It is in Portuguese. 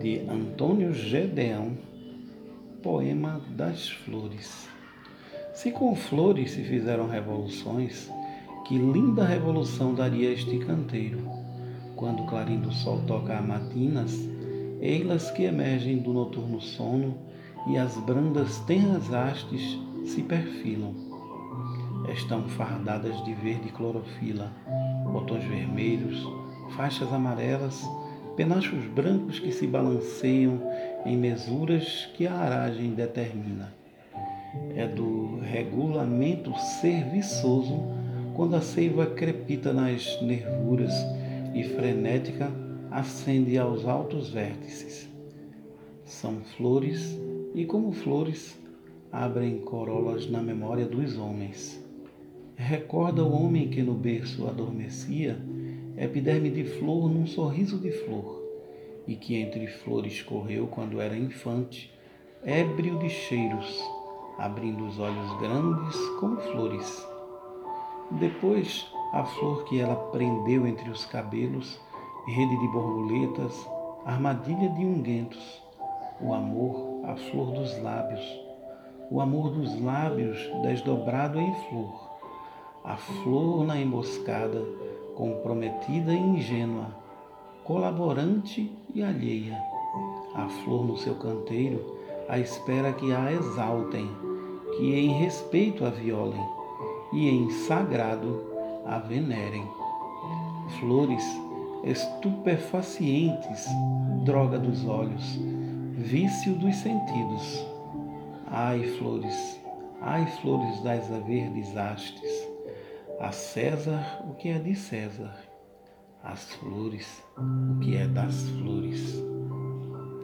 de Antônio Gedeão, Poema das Flores. Se com flores se fizeram revoluções, que linda revolução daria este canteiro, quando o clarim do sol toca a matinas, eilas que emergem do noturno sono e as brandas tenras hastes se perfilam. Estão fardadas de verde clorofila, botões vermelhos, faixas amarelas, penachos brancos que se balanceiam em mesuras que a aragem determina. É do regulamento serviçoso quando a seiva crepita nas nervuras e frenética ascende aos altos vértices. São flores e, como flores, abrem corolas na memória dos homens. Recorda o homem que no berço adormecia epiderme de flor num sorriso de flor, e que entre flores correu quando era infante, ébrio de cheiros, abrindo os olhos grandes como flores. Depois, a flor que ela prendeu entre os cabelos, rede de borboletas, armadilha de unguentos, o amor, a flor dos lábios, o amor dos lábios desdobrado em flor, a flor na emboscada, comprometida e ingênua, colaborante e alheia. A flor no seu canteiro, à espera que a exaltem, que em respeito a violem e em sagrado a venerem. Flores estupefacientes, droga dos olhos, vício dos sentidos. Ai, flores, ai, flores das verdes hastes, a César o que é de César, as flores o que é das flores.